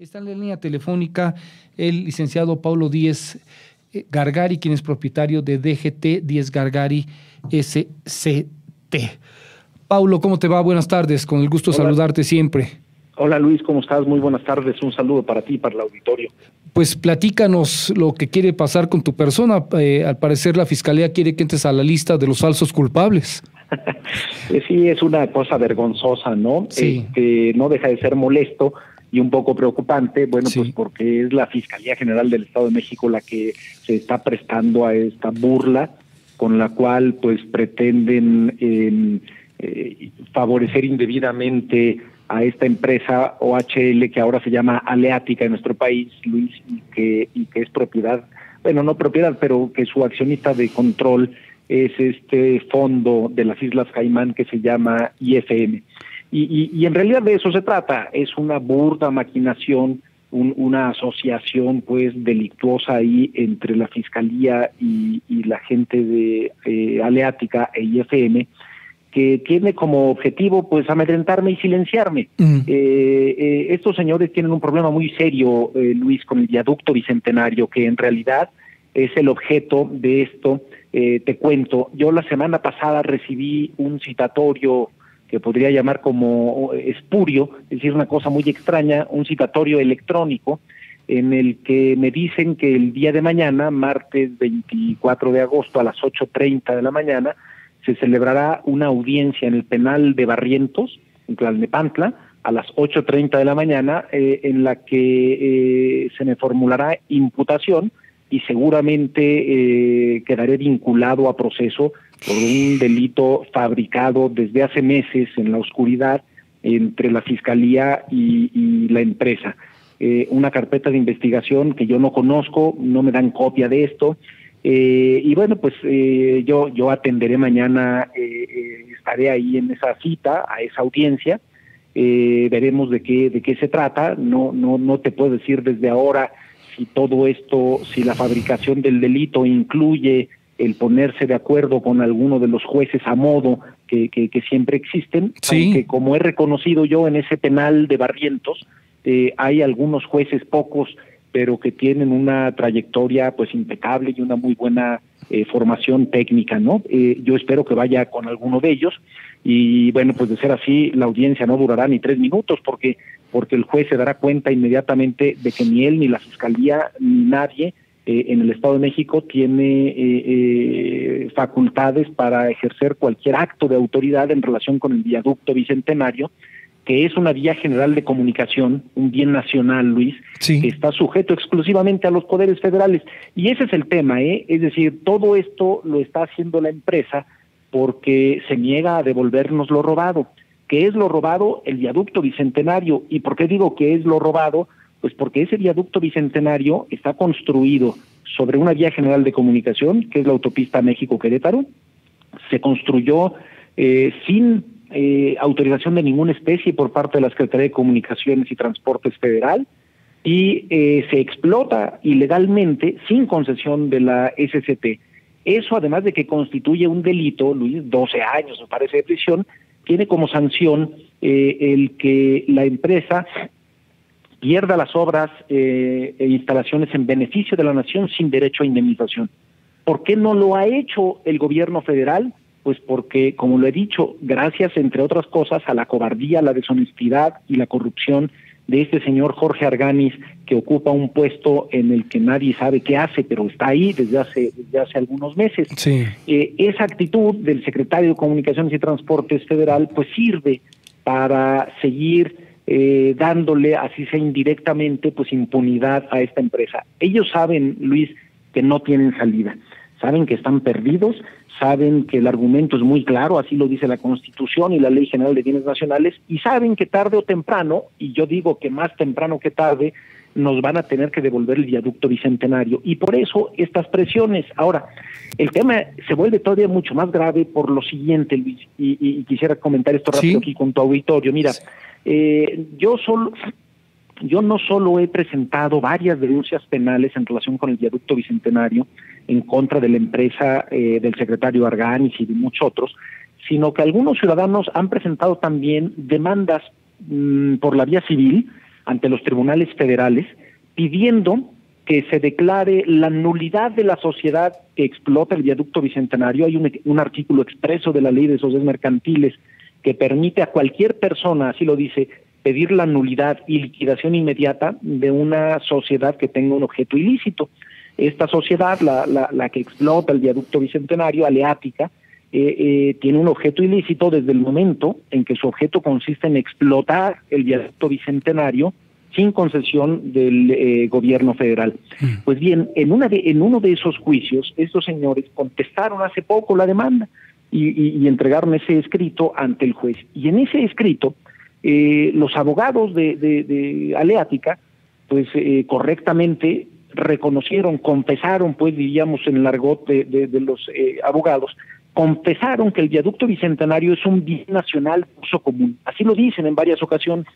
Está en la línea telefónica el licenciado Paulo Díez eh, Gargari, quien es propietario de DGT Díez Gargari SCT. Paulo, ¿cómo te va? Buenas tardes, con el gusto de saludarte siempre. Hola Luis, ¿cómo estás? Muy buenas tardes, un saludo para ti y para el auditorio. Pues platícanos lo que quiere pasar con tu persona. Eh, al parecer la Fiscalía quiere que entres a la lista de los falsos culpables. sí, es una cosa vergonzosa, ¿no? Sí. Este, no deja de ser molesto y un poco preocupante, bueno, pues porque es la Fiscalía General del Estado de México la que se está prestando a esta burla con la cual pues pretenden em, eh, favorecer indebidamente a esta empresa OHL que ahora se llama Aleática en nuestro país, Luis, y que, y que es propiedad, bueno, no propiedad, pero que su accionista de control es este fondo de las Islas Caimán que se llama IFM. Y, y, en realidad de eso se trata, es una burda maquinación, una asociación pues delictuosa ahí entre la Fiscalía y, la gente de eh, Aleática e IFM, que tiene como objetivo pues amedrentarme y silenciarme. Mm. Eh, eh, estos señores tienen un problema muy serio, Luis, con el viaducto bicentenario, que en realidad es el objeto de esto. te cuento, yo la semana pasada recibí un citatorio que podría llamar como espurio, es decir, una cosa muy extraña, un citatorio electrónico en el que me dicen que el día de mañana, martes 24 de agosto a las 8.30 de la mañana, se celebrará una audiencia en el penal de Barrientos, en Tlalnepantla, a las 8.30 de la mañana, eh, en la que eh, se me formulará imputación y seguramente eh, quedaré vinculado a proceso por un delito fabricado desde hace meses en la oscuridad entre la Fiscalía y, la empresa. Eh, una carpeta de investigación que yo no conozco, no me dan copia de esto. Eh, y bueno, pues eh, yo, yo atenderé mañana, estaré ahí en esa cita, a esa audiencia. veremos de qué, de qué se trata. No, no, no te puedo decir desde ahora si todo esto, si la fabricación del delito incluye el ponerse de acuerdo con alguno de los jueces a modo que, que, siempre existen, sí. aunque como he reconocido yo en ese penal de Barrientos, eh, hay algunos jueces pocos, pero que tienen una trayectoria pues impecable y una muy buena eh, formación técnica, ¿no? Eh, yo espero que vaya con alguno de ellos y bueno, pues de ser así, la audiencia no durará ni tres minutos porque porque el juez se dará cuenta inmediatamente de que ni él ni la fiscalía ni nadie eh, en el Estado de México tiene eh, eh, facultades para ejercer cualquier acto de autoridad en relación con el viaducto bicentenario, que es una vía general de comunicación, un bien nacional, Luis, que está sujeto exclusivamente a los poderes federales. Y ese es el tema, ¿eh? Es decir, todo esto lo está haciendo la empresa porque se niega a devolvernos lo robado. ¿Qué es lo robado? El viaducto bicentenario. ¿Y por qué digo que es lo robado? Pues porque ese viaducto bicentenario está construido sobre una vía general de comunicación, que es la autopista México-Querétaro. Se construyó eh, sin eh, autorización de ninguna especie por parte de la Secretaría de Comunicaciones y Transportes Federal y eh, se explota ilegalmente sin concesión de la SCT. Eso, además de que constituye un delito, Luis, 12 años me parece de prisión, tiene como sanción el que la empresa pierda las obras eh, e instalaciones en beneficio de la nación sin derecho a indemnización. ¿Por qué no lo ha hecho el gobierno federal? Pues porque, como lo he dicho, gracias, entre otras cosas, a la cobardía, la deshonestidad y la corrupción de este señor Jorge Arganis, que ocupa un puesto en el que nadie sabe qué hace, pero está ahí desde hace, desde hace algunos meses. Sí. Eh, esa actitud del secretario de Comunicaciones y Transportes federal, pues sirve para seguir eh, dándole, así sea indirectamente, pues impunidad a esta empresa. Ellos saben, Luis, que no tienen salida, saben que están perdidos, saben que el argumento es muy claro, así lo dice la Constitución y la Ley General de Bienes Nacionales, y saben que tarde o temprano, y yo digo que más temprano que tarde, nos van a tener que devolver el viaducto bicentenario. Y por eso estas presiones. Ahora, el tema se vuelve todavía mucho más grave por lo siguiente, Luis, y, quisiera comentar esto rápido aquí con tu auditorio. Mira, eh, yo solo, yo no solo he presentado varias denuncias penales en relación con el viaducto bicentenario en contra de la empresa eh, del secretario Arganis y de muchos otros, sino que algunos ciudadanos han presentado también demandas mm, por la vía civil ante los tribunales federales pidiendo que se declare la nulidad de la sociedad que explota el viaducto bicentenario. Hay un, artículo expreso de la ley de sociedades mercantiles que permite a cualquier persona, así lo dice, pedir la nulidad y liquidación inmediata de una sociedad que tenga un objeto ilícito. Esta sociedad, la, la, que explota el viaducto bicentenario, aleática, eh, eh, tiene un objeto ilícito desde el momento en que su objeto consiste en explotar el viaducto bicentenario sin concesión del eh, gobierno federal. Mm. Pues bien, en, una de, en uno de esos juicios, estos señores contestaron hace poco la demanda y, entregaron ese escrito ante el juez. Y en ese escrito, eh, los abogados de, de, Aleática, pues eh, correctamente reconocieron, confesaron, pues diríamos en el argot de, de los abogados, confesaron que el viaducto bicentenario es un bien nacional de uso común. Así lo dicen en varias ocasiones.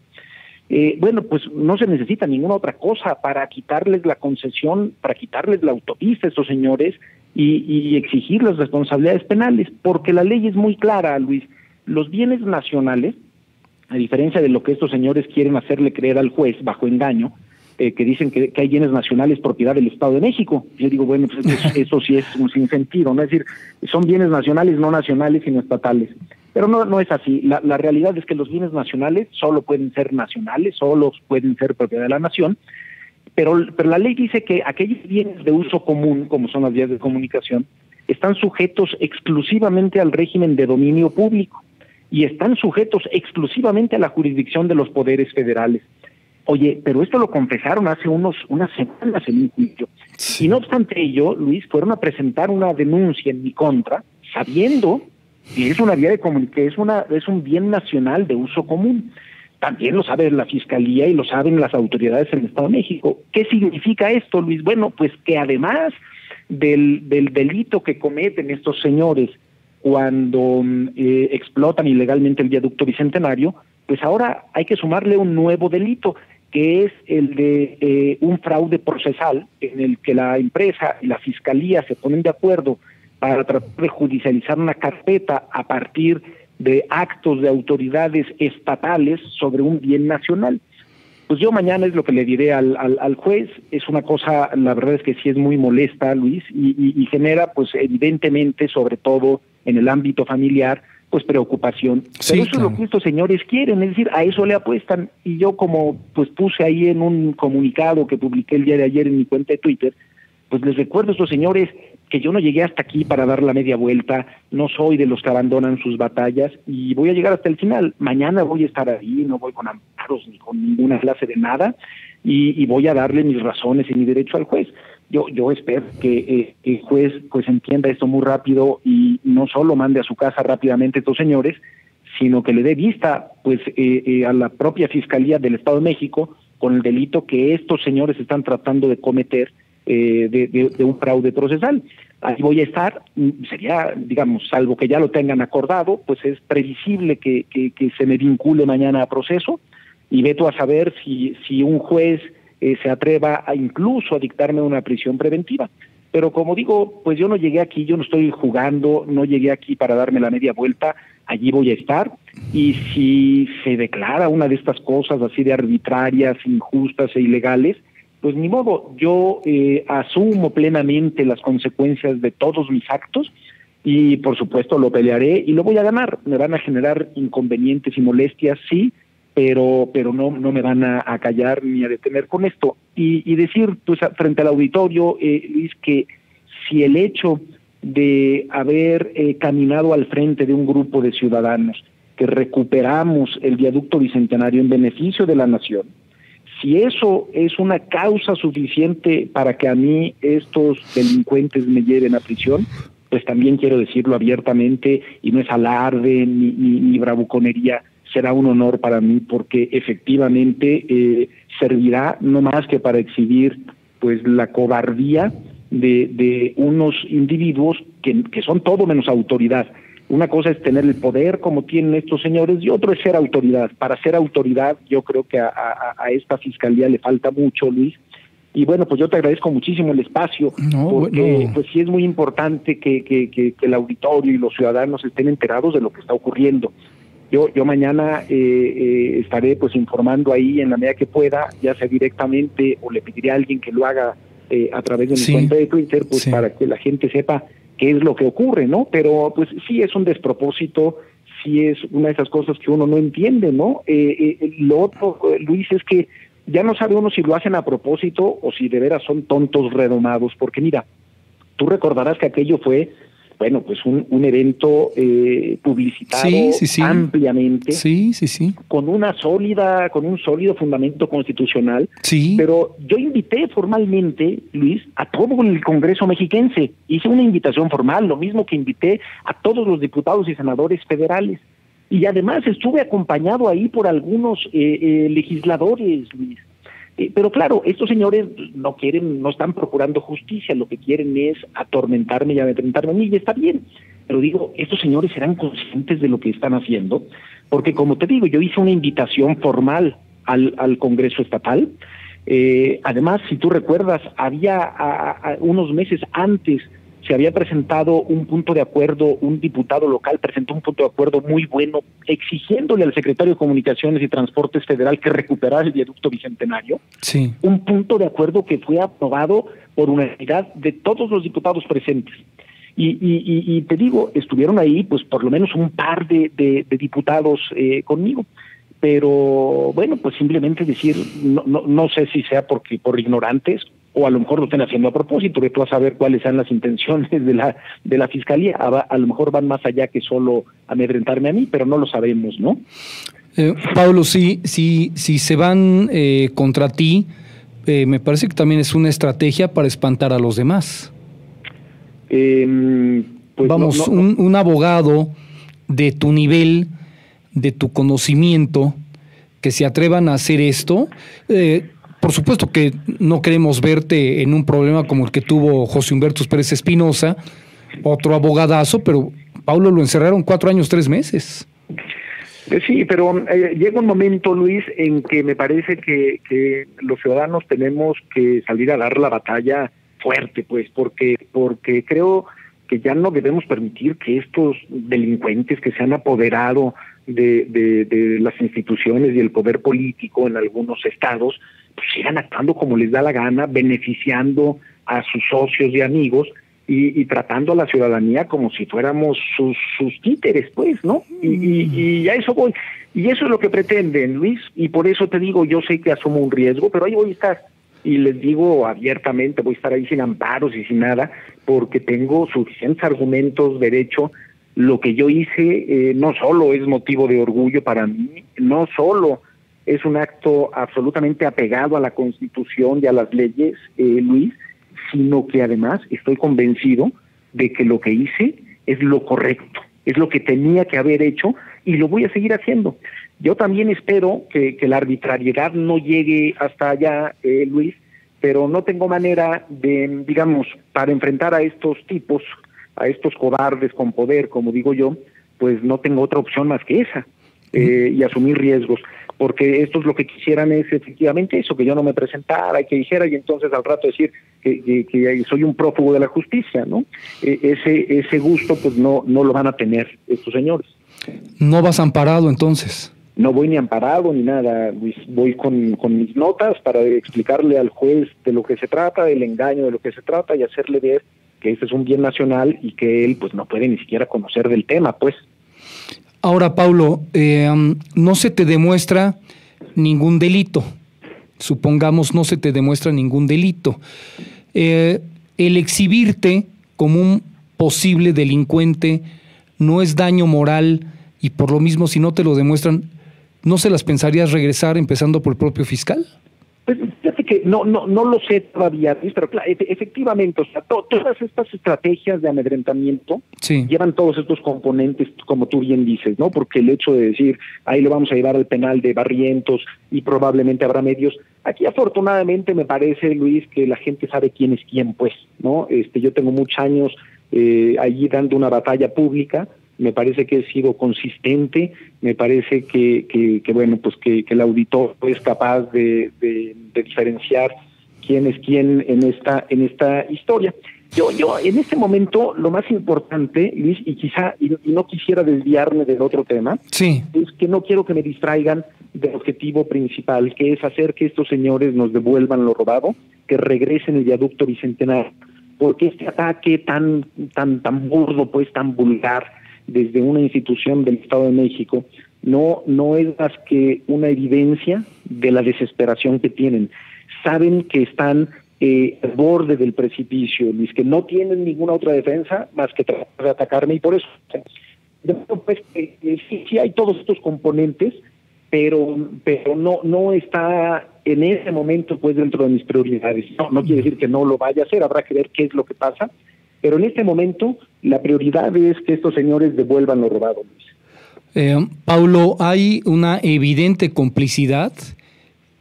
Eh, bueno, pues no se necesita ninguna otra cosa para quitarles la concesión, para quitarles la autopista a estos señores y, y exigir las responsabilidades penales, porque la ley es muy clara, Luis. Los bienes nacionales, a diferencia de lo que estos señores quieren hacerle creer al juez bajo engaño, eh, que dicen que, hay bienes nacionales propiedad del Estado de México. Yo digo, bueno, pues eso, sí es un sinsentido, ¿no? Es decir, son bienes nacionales, no nacionales, sino estatales. Pero no, no es así. La, la realidad es que los bienes nacionales solo pueden ser nacionales, solo pueden ser propiedad de la nación, pero, pero la ley dice que aquellos bienes de uso común, como son las vías de comunicación, están sujetos exclusivamente al régimen de dominio público y están sujetos exclusivamente a la jurisdicción de los poderes federales. Oye, pero esto lo confesaron hace unos unas semanas en un juicio. Y no obstante ello, Luis, fueron a presentar una denuncia en mi contra, sabiendo y es una vía de comunicación, es una es un bien nacional de uso común. También lo sabe la Fiscalía y lo saben las autoridades en el Estado de México. ¿Qué significa esto, Luis? Bueno, pues que además del, del delito que cometen estos señores cuando eh, explotan ilegalmente el viaducto bicentenario, pues ahora hay que sumarle un nuevo delito, que es el de eh, un fraude procesal en el que la empresa y la fiscalía se ponen de acuerdo para tratar de judicializar una carpeta a partir de actos de autoridades estatales sobre un bien nacional. Pues yo mañana es lo que le diré al, al, juez, es una cosa, la verdad es que sí es muy molesta, Luis, y, genera, pues evidentemente, sobre todo en el ámbito familiar, pues preocupación. Pero eso es lo que estos señores quieren, es decir, a eso le apuestan. Y yo como pues puse ahí en un comunicado que publiqué el día de ayer en mi cuenta de Twitter, pues les recuerdo a estos señores que yo no llegué hasta aquí para dar la media vuelta, no soy de los que abandonan sus batallas y voy a llegar hasta el final. Mañana voy a estar ahí, no voy con amparos ni con ninguna clase de nada y, voy a darle mis razones y mi derecho al juez. Yo, yo espero que eh, el juez pues entienda esto muy rápido y no solo mande a su casa rápidamente estos señores, sino que le dé vista pues eh, eh, a la propia Fiscalía del Estado de México con el delito que estos señores están tratando de cometer eh, de, un fraude procesal. Ahí voy a estar, mm, sería, digamos, salvo que ya lo tengan acordado, pues es previsible que, que, se me vincule mañana a proceso y veto a saber si, si un juez eh, se atreva a incluso a dictarme una prisión preventiva. Pero como digo, pues yo no llegué aquí, yo no estoy jugando, no llegué aquí para darme la media vuelta, allí voy a estar. Y si se declara una de estas cosas así de arbitrarias, injustas e ilegales, pues ni modo, yo eh, asumo plenamente las consecuencias de todos mis actos y por supuesto lo pelearé y lo voy a ganar. Me van a generar inconvenientes y molestias, sí, pero pero no no me van a, callar ni a detener con esto. Y, decir pues frente al auditorio eh, Luis que si el hecho de haber eh, caminado al frente de un grupo de ciudadanos que recuperamos el viaducto bicentenario en beneficio de la nación si eso es una causa suficiente para que a mí estos delincuentes me lleven a prisión, pues también quiero decirlo abiertamente y no es alarde ni, ni, bravuconería, será un honor para mí porque efectivamente eh, servirá no más que para exhibir pues la cobardía de, de unos individuos que, que son todo menos autoridad una cosa es tener el poder como tienen estos señores y otro es ser autoridad. Para ser autoridad yo creo que a, esta fiscalía le falta mucho, Luis. Y bueno, pues yo te agradezco muchísimo el espacio, porque pues sí es muy importante que, que, que, el auditorio y los ciudadanos estén enterados de lo que está ocurriendo. Yo, yo mañana eh, eh, estaré pues informando ahí en la medida que pueda, ya sea directamente o le pediré a alguien que lo haga eh, a través de mi cuenta de Twitter, pues para que la gente sepa qué es lo que ocurre, ¿no? Pero pues sí es un despropósito, sí es una de esas cosas que uno no entiende, ¿no? lo otro, Luis, es que ya no sabe uno si lo hacen a propósito o si de veras son tontos redomados, porque mira, tú recordarás que aquello fue bueno, pues un, un evento eh, publicitado ampliamente, sí, sí, sí, con una sólida, con un sólido fundamento constitucional. Sí. Pero yo invité formalmente, Luis, a todo el Congreso mexiquense. Hice una invitación formal, lo mismo que invité a todos los diputados y senadores federales. Y además estuve acompañado ahí por algunos eh, eh, legisladores, Luis. Eh, pero claro, estos señores no quieren, no están procurando justicia, lo que quieren es atormentarme y amedrentarme a mí, y está bien. Pero digo, estos señores serán conscientes de lo que están haciendo, porque como te digo, yo hice una invitación formal al, al Congreso Estatal. Eh, además, si tú recuerdas, había unos meses antes se había presentado un punto de acuerdo, un diputado local presentó un punto de acuerdo muy bueno exigiéndole al secretario de Comunicaciones y Transportes Federal que recuperara el viaducto bicentenario. Sí. Un punto de acuerdo que fue aprobado por unanimidad de todos los diputados presentes. Y, y, te digo, estuvieron ahí pues por lo menos un par de, de, diputados eh, conmigo pero bueno, pues simplemente decir, no, no, no sé si sea porque por ignorantes o a lo mejor lo estén haciendo a propósito, que tú vas a ver cuáles sean las intenciones de la, de la fiscalía. A, lo mejor van más allá que solo amedrentarme a mí, pero no lo sabemos, ¿no? Eh, Pablo, si, si, si se van eh, contra ti, eh, me parece que también es una estrategia para espantar a los demás. Em, pues Vamos, Un, un abogado de tu nivel, de tu conocimiento, que se atrevan a hacer esto, eh, por supuesto que no queremos verte en un problema como el que tuvo José Humberto Pérez Espinosa, otro abogadazo, pero Paulo lo encerraron cuatro años, tres meses. Eh, sí, pero eh, llega un momento, Luis, en que me parece que, que, los ciudadanos tenemos que salir a dar la batalla fuerte, pues, porque, porque creo que ya no debemos permitir que estos delincuentes que se han apoderado de, de, de las instituciones y el poder político en algunos estados, pues sigan actuando como les da la gana, beneficiando a sus socios y amigos y, tratando a la ciudadanía como si fuéramos sus, sus títeres, pues, ¿no? Y, y, a eso voy. Y eso es lo que pretenden, Luis, y por eso te digo, yo sé que asumo un riesgo, pero ahí voy a estar. Y les digo abiertamente, voy a estar ahí sin amparos y sin nada, porque tengo suficientes argumentos, derecho. Lo que yo hice eh, no solo es motivo de orgullo para mí, no solo es un acto absolutamente apegado a la Constitución y a las leyes, eh, Luis, sino que además estoy convencido de que lo que hice es lo correcto, es lo que tenía que haber hecho y lo voy a seguir haciendo. Yo también espero que, la arbitrariedad no llegue hasta allá, eh, Luis, pero no tengo manera de, digamos, para enfrentar a estos tipos, a estos cobardes con poder, como digo yo, pues no tengo otra opción más que esa, eh, y asumir riesgos porque esto es lo que quisieran es efectivamente eso, que yo no me presentara y que dijera y entonces al rato decir que, que, soy un prófugo de la justicia, ¿no? E, ese, ese gusto pues no, no lo van a tener estos señores. ¿No vas amparado entonces? No voy ni amparado ni nada, voy con, con mis notas para explicarle al juez de lo que se trata, del engaño de lo que se trata y hacerle ver que este es un bien nacional y que él pues no puede ni siquiera conocer del tema, pues. Ahora, Paulo, eh, no se te demuestra ningún delito. Supongamos no se te demuestra ningún delito. Eh, el exhibirte como un posible delincuente no es daño moral y por lo mismo si no te lo demuestran, ¿no se las pensarías regresar empezando por el propio fiscal? Pues fíjate que no, no, no lo sé todavía, pero claro, efectivamente, o sea, todas estas estrategias de amedrentamiento llevan todos estos componentes, como tú bien dices, ¿no? Porque el hecho de decir, ahí lo vamos a llevar al penal de Barrientos y probablemente habrá medios. Aquí afortunadamente me parece, Luis, que la gente sabe quién es quién, pues, ¿no? Este, yo tengo muchos años eh, allí dando una batalla pública, me parece que he sido consistente, me parece que, que, bueno, pues que, el auditor es capaz de, de, diferenciar quién es quién en esta, en esta historia. Yo, yo, en este momento, lo más importante, Luis, y quizá, y, no quisiera desviarme del otro tema, sí. es que no quiero que me distraigan del objetivo principal, que es hacer que estos señores nos devuelvan lo robado, que regresen el viaducto bicentenario, porque este ataque tan, tan, tan burdo, pues tan vulgar, desde una institución del Estado de México, no, no es más que una evidencia de la desesperación que tienen. Saben que están eh, al borde del precipicio, Luis, que no tienen ninguna otra defensa más que tratar de atacarme y por eso, pues, eh, sí, sí hay todos estos componentes, pero, pero no, no está en ese momento pues dentro de mis prioridades. No, no quiere decir que no lo vaya a hacer, habrá que ver qué es lo que pasa, pero en este momento la prioridad es que estos señores devuelvan lo robado. Eh, Paulo, hay una evidente complicidad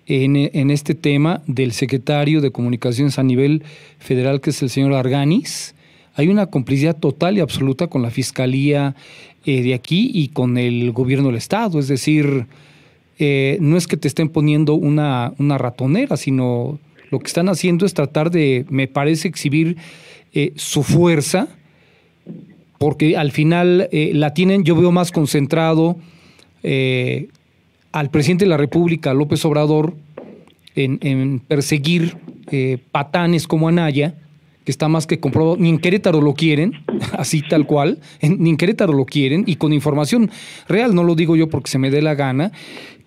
en, este tema del secretario de Comunicaciones a nivel federal, que es el señor Arganis. Hay una complicidad total y absoluta con la Fiscalía eh, de aquí y con el gobierno del Estado. Es decir, eh, no es que te estén poniendo una, ratonera, sino lo que están haciendo es tratar de, me parece, exhibir su fuerza porque al final eh, la tienen, yo veo más concentrado eh, al presidente de la República, López Obrador, en, perseguir eh, patanes como Anaya, que está más que comprobado, ni en Querétaro lo quieren, así tal cual, ni en Querétaro lo quieren, y con información real, no lo digo yo porque se me dé la gana,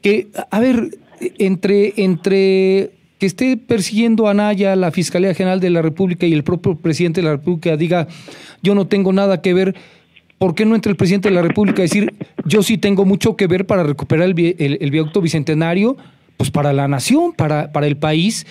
que, a ver, entre, entre que esté persiguiendo a Anaya, la Fiscalía General de la República y el propio presidente de la República diga, yo no tengo nada que ver, ¿por qué no entra el presidente de la República a decir, yo sí tengo mucho que ver para recuperar el, el, viaducto bicentenario, pues para la nación, para, para el país?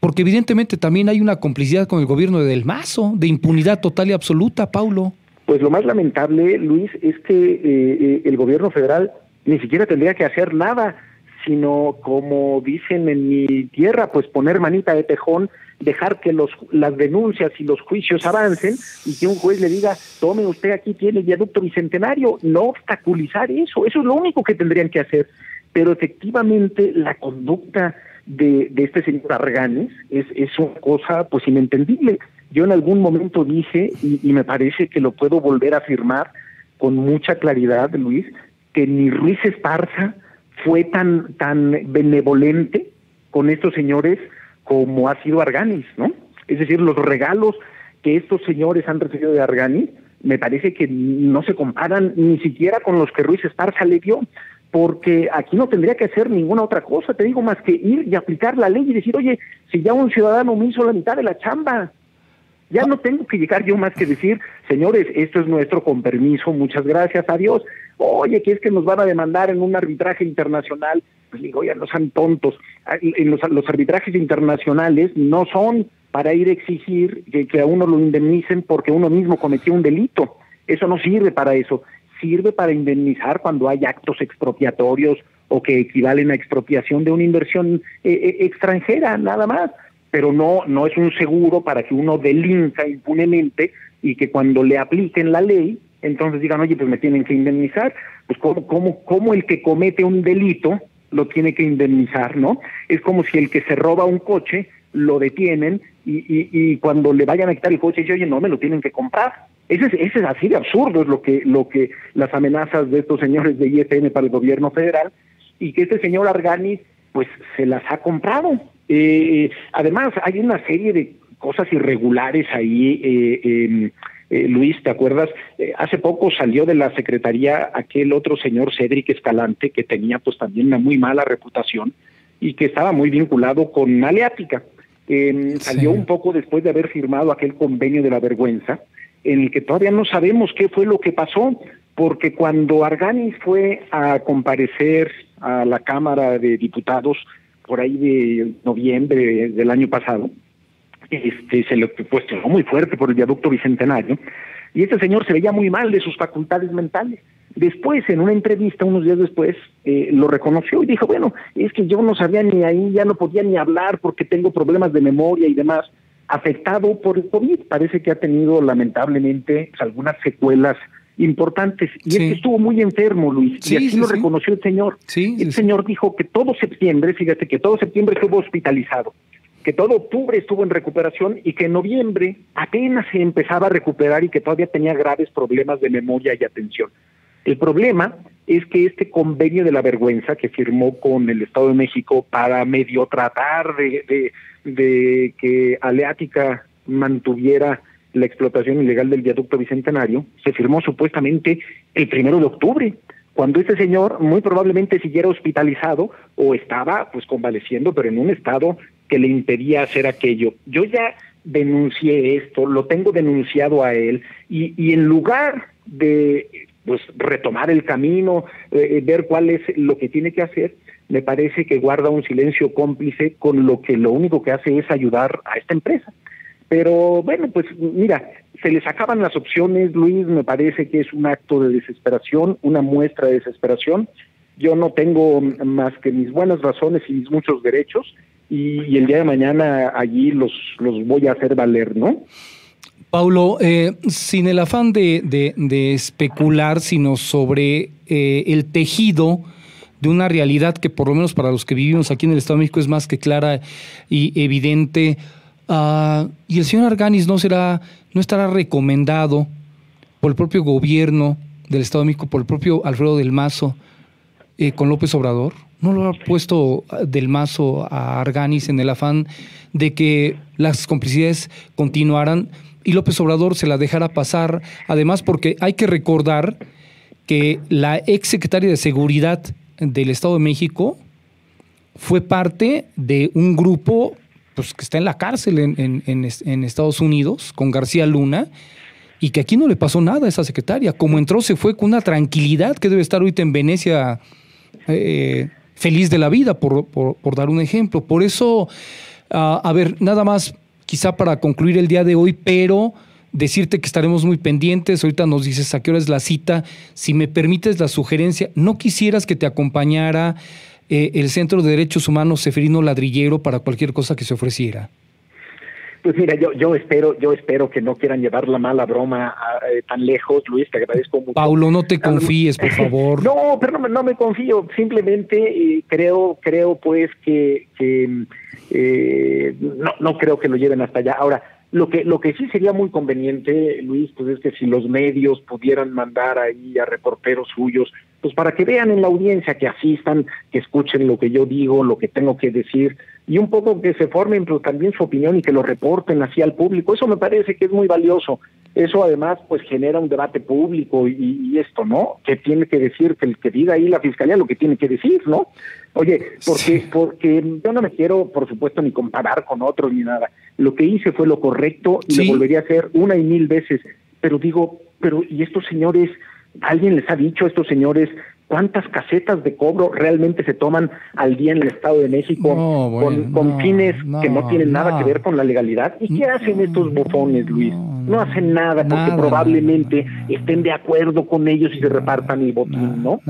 Porque evidentemente también hay una complicidad con el gobierno de Del Mazo, de impunidad total y absoluta, Paulo. Pues lo más lamentable, Luis, es que eh, eh, el gobierno federal ni siquiera tendría que hacer nada sino como dicen en mi tierra, pues poner manita de tejón, dejar que los, las denuncias y los juicios avancen y que un juez le diga, tome usted aquí tiene viaducto bicentenario, no obstaculizar eso, eso es lo único que tendrían que hacer. Pero efectivamente la conducta de, de este señor Arganes es, es una cosa pues inentendible. Yo en algún momento dije, y, y me parece que lo puedo volver a afirmar con mucha claridad, Luis, que ni Ruiz Esparza, fue tan, tan benevolente con estos señores como ha sido Arganis, ¿no? Es decir, los regalos que estos señores han recibido de Arganis me parece que no se comparan ni siquiera con los que Ruiz Esparza le dio, porque aquí no tendría que hacer ninguna otra cosa, te digo, más que ir y aplicar la ley y decir, oye, si ya un ciudadano me hizo la mitad de la chamba, ya no tengo que llegar yo más que decir, señores, esto es nuestro, con permiso, muchas gracias, adiós. Oye, que es que nos van a demandar en un arbitraje internacional. Pues digo, oye, no sean tontos. Ah, en los, arbitrajes internacionales no son para ir a exigir que, que a uno lo indemnicen porque uno mismo cometió un delito. Eso no sirve para eso. Sirve para indemnizar cuando hay actos expropiatorios o que equivalen a expropiación de una inversión eh, eh, extranjera, nada más pero no, no es un seguro para que uno delinca impunemente y que cuando le apliquen la ley, entonces digan, oye, pues me tienen que indemnizar. Pues ¿cómo, cómo, cómo el que comete un delito lo tiene que indemnizar, ¿no? Es como si el que se roba un coche lo detienen y, y, y cuando le vayan a quitar el coche, dice, oye, no, me lo tienen que comprar. Ese es, ese es así de absurdo, es lo que, lo que las amenazas de estos señores de IFN para el gobierno federal y que este señor Argani pues se las ha comprado. Eh, además, hay una serie de cosas irregulares ahí. Eh, eh, Luis, ¿te acuerdas? Eh, hace poco salió de la secretaría aquel otro señor Cedric Escalante que tenía pues también una muy mala reputación y que estaba muy vinculado con Aleática. Em, salió un poco después de haber firmado aquel convenio de la vergüenza, en el que todavía no sabemos qué fue lo que pasó, porque cuando Arganis fue a comparecer a la Cámara de Diputados por ahí de noviembre del año pasado, este, se le cuestionó muy fuerte por el viaducto bicentenario, y este señor se veía muy mal de sus facultades mentales. Después, en una entrevista, unos días después, eh, lo reconoció y dijo, bueno, es que yo no sabía ni ahí, ya no podía ni hablar porque tengo problemas de memoria y demás, afectado por el COVID. Parece que ha tenido lamentablemente algunas secuelas importantes. Y es que estuvo muy enfermo, Luis, y así lo reconoció el señor. el señor dijo que todo septiembre, fíjate que todo septiembre estuvo hospitalizado. Que todo octubre estuvo en recuperación y que en noviembre apenas se empezaba a recuperar y que todavía tenía graves problemas de memoria y atención. El problema es que este convenio de la vergüenza que firmó con el Estado de México para medio tratar de, de, que Aleática mantuviera la explotación ilegal del viaducto bicentenario, se firmó supuestamente el primero de octubre, cuando este señor muy probablemente siguiera hospitalizado o estaba pues convaleciendo, pero en un estado que le impedía hacer aquello. Yo ya denuncié esto, lo tengo denunciado a él, y, y en lugar de pues retomar el camino, eh, ver cuál es lo que tiene que hacer, me parece que guarda un silencio cómplice con lo que lo único que hace es ayudar a esta empresa. Pero bueno, pues mira, se les acaban las opciones, Luis, me parece que es un acto de desesperación, una muestra de desesperación. Yo no tengo más que mis buenas razones y mis muchos derechos y, el día de mañana allí los, los voy a hacer valer, ¿no? Paulo, eh, sin el afán de, de, especular, sino sobre eh, el tejido de una realidad que por lo menos para los que vivimos aquí en el Estado de México es más que clara y evidente. Uh, y el señor Arganis no será, no estará recomendado por el propio gobierno del Estado de México, por el propio Alfredo del Mazo, eh, con López Obrador. ¿No lo ha puesto del Mazo a Arganis en el afán de que las complicidades continuaran? y López Obrador se la dejara pasar, además porque hay que recordar que la ex secretaria de Seguridad del Estado de México fue parte de un grupo pues, que está en la cárcel en, Estados Unidos con García Luna y que aquí no le pasó nada a esa secretaria. Como entró, se fue con una tranquilidad que debe estar ahorita en Venecia eh, feliz de la vida, por, dar un ejemplo. Por eso, ah, a ver, nada más quizá para concluir el día de hoy, pero decirte que estaremos muy pendientes. Ahorita nos dices a qué hora es la cita. Si me permites la sugerencia, ¿no quisieras que te acompañara eh, el Centro de Derechos Humanos Seferino Ladrillero para cualquier cosa que se ofreciera? Pues mira, yo, yo espero, yo espero que no quieran llevar la mala broma eh, tan lejos, Luis, te agradezco mucho. Paulo, no te confíes, por favor. no, pero no, me confío, simplemente eh, creo, creo pues que, que eh, no, no creo que lo lleven hasta allá. Ahora, lo que, lo que sí sería muy conveniente, Luis, pues es que si los medios pudieran mandar ahí a reporteros suyos, pues para que vean en la audiencia, que asistan, que escuchen lo que yo digo, lo que tengo que decir, y un poco que se formen pero también su opinión y que lo reporten así al público. Eso me parece que es muy valioso. Eso además pues genera un debate público y, esto, ¿no? Que tiene que decir, que el que diga ahí la fiscalía lo que tiene que decir, ¿no? Oye, porque, porque yo no me quiero, por supuesto, ni comparar con otros ni nada. Lo que hice fue lo correcto y lo volvería a hacer una y mil veces. Pero digo, pero ¿y estos señores? ¿Alguien les ha dicho a estos señores cuántas casetas de cobro realmente se toman al día en el Estado de México con, fines que no tienen nada que ver con la legalidad. ¿Y qué hacen estos bufones, Luis? No, hacen nada porque probablemente estén de acuerdo con ellos y se repartan el botín, ¿no?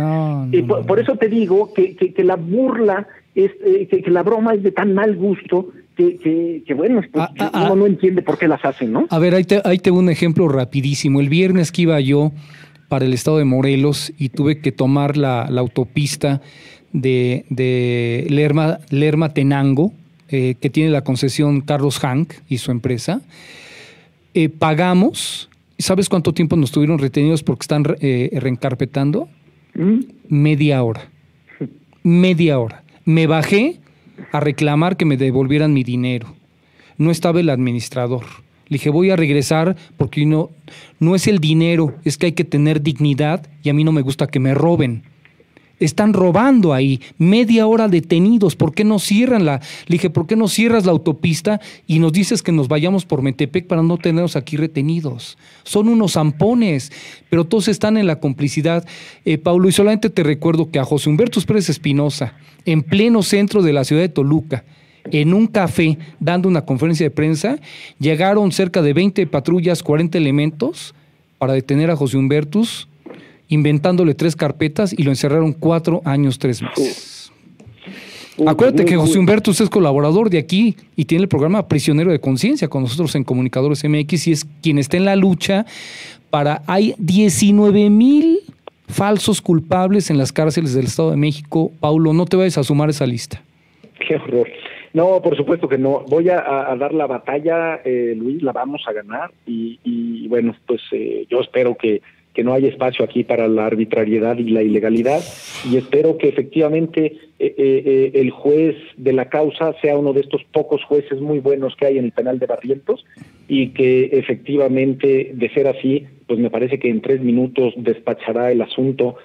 y por, eso te digo que, que, la burla, es, eh, que, la broma es de tan mal gusto que, que, bueno, pues, ah, ah, uno ah. no entiende por qué las hacen, ¿no? A ver, ahí te, ahí te un ejemplo rapidísimo. El viernes que iba yo para el estado de Morelos y tuve que tomar la, autopista de, Lerma, Lerma Tenango, eh, que tiene la concesión Carlos Hank y su empresa. Eh, pagamos, ¿sabes cuánto tiempo nos tuvieron retenidos porque están eh, reencarpetando? ¿Mm? Media hora. Media hora. Me bajé a reclamar que me devolvieran mi dinero. No estaba el administrador le dije, voy a regresar porque no, no es el dinero, es que hay que tener dignidad y a mí no me gusta que me roben. Están robando ahí, media hora detenidos, ¿por qué no cierran la? Le dije, ¿por qué no cierras la autopista y nos dices que nos vayamos por Metepec para no tenernos aquí retenidos? Son unos zampones, pero todos están en la complicidad. Eh, Paulo, y solamente te recuerdo que a José Humberto Pérez Espinosa, en pleno centro de la ciudad de Toluca, en un café dando una conferencia de prensa, llegaron cerca de 20 patrullas, 40 elementos para detener a José Humbertus, inventándole tres carpetas y lo encerraron cuatro años, tres meses. Acuérdate que José Humbertus es colaborador de aquí y tiene el programa Prisionero de Conciencia con nosotros en Comunicadores MX y es quien está en la lucha para... Hay 19 mil falsos culpables en las cárceles del Estado de México. Paulo, no te vayas a sumar esa lista. Qué horror. No, por supuesto que no. Voy a, dar la batalla, eh, Luis, la vamos a ganar y, bueno, pues eh, yo espero que, que no haya espacio aquí para la arbitrariedad y la ilegalidad y espero que efectivamente eh, el juez de la causa sea uno de estos pocos jueces muy buenos que hay en el penal de Barrientos y que efectivamente, de ser así, pues me parece que en tres minutos despachará el asunto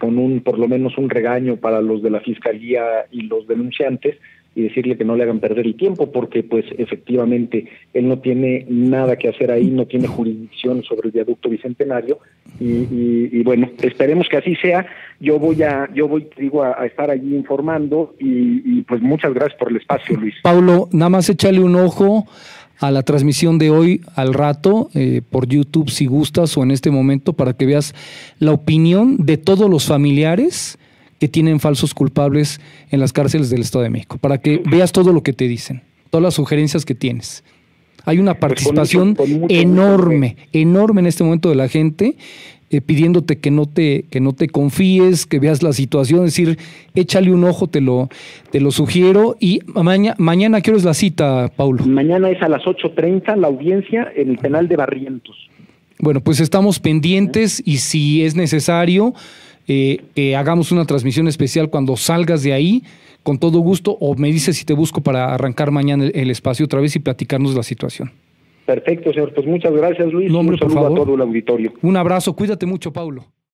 con un, por lo menos un regaño para los de la fiscalía y los denunciantes y decirle que no le hagan perder el tiempo porque pues efectivamente él no tiene nada que hacer ahí, no tiene jurisdicción sobre el viaducto bicentenario y, bueno, esperemos que así sea. Yo voy a, yo voy, digo, a, estar allí informando y, pues muchas gracias por el espacio, Luis. Paulo, nada más échale un ojo a la transmisión de hoy al rato eh, por YouTube si gustas o en este momento para que veas la opinión de todos los familiares que tienen falsos culpables en las cárceles del Estado de México, para que veas todo lo que te dicen, todas las sugerencias que tienes. Hay una pues participación enorme, enorme en este momento de la gente eh, pidiéndote que no te que no te confíes, que veas la situación, es decir, échale un ojo, te lo te lo sugiero y mañana mañana quiero es la cita, Paulo. Mañana es a las 8:30 la audiencia en el penal de Barrientos. Bueno, pues estamos pendientes y si es necesario eh, hagamos una transmisión especial cuando salgas de ahí, con todo gusto, o me dices si te busco para arrancar mañana el, espacio otra vez y platicarnos la situación. Perfecto, señor. Pues muchas gracias, Luis. Un saludo a todo el auditorio. Un abrazo. Cuídate mucho, Paulo.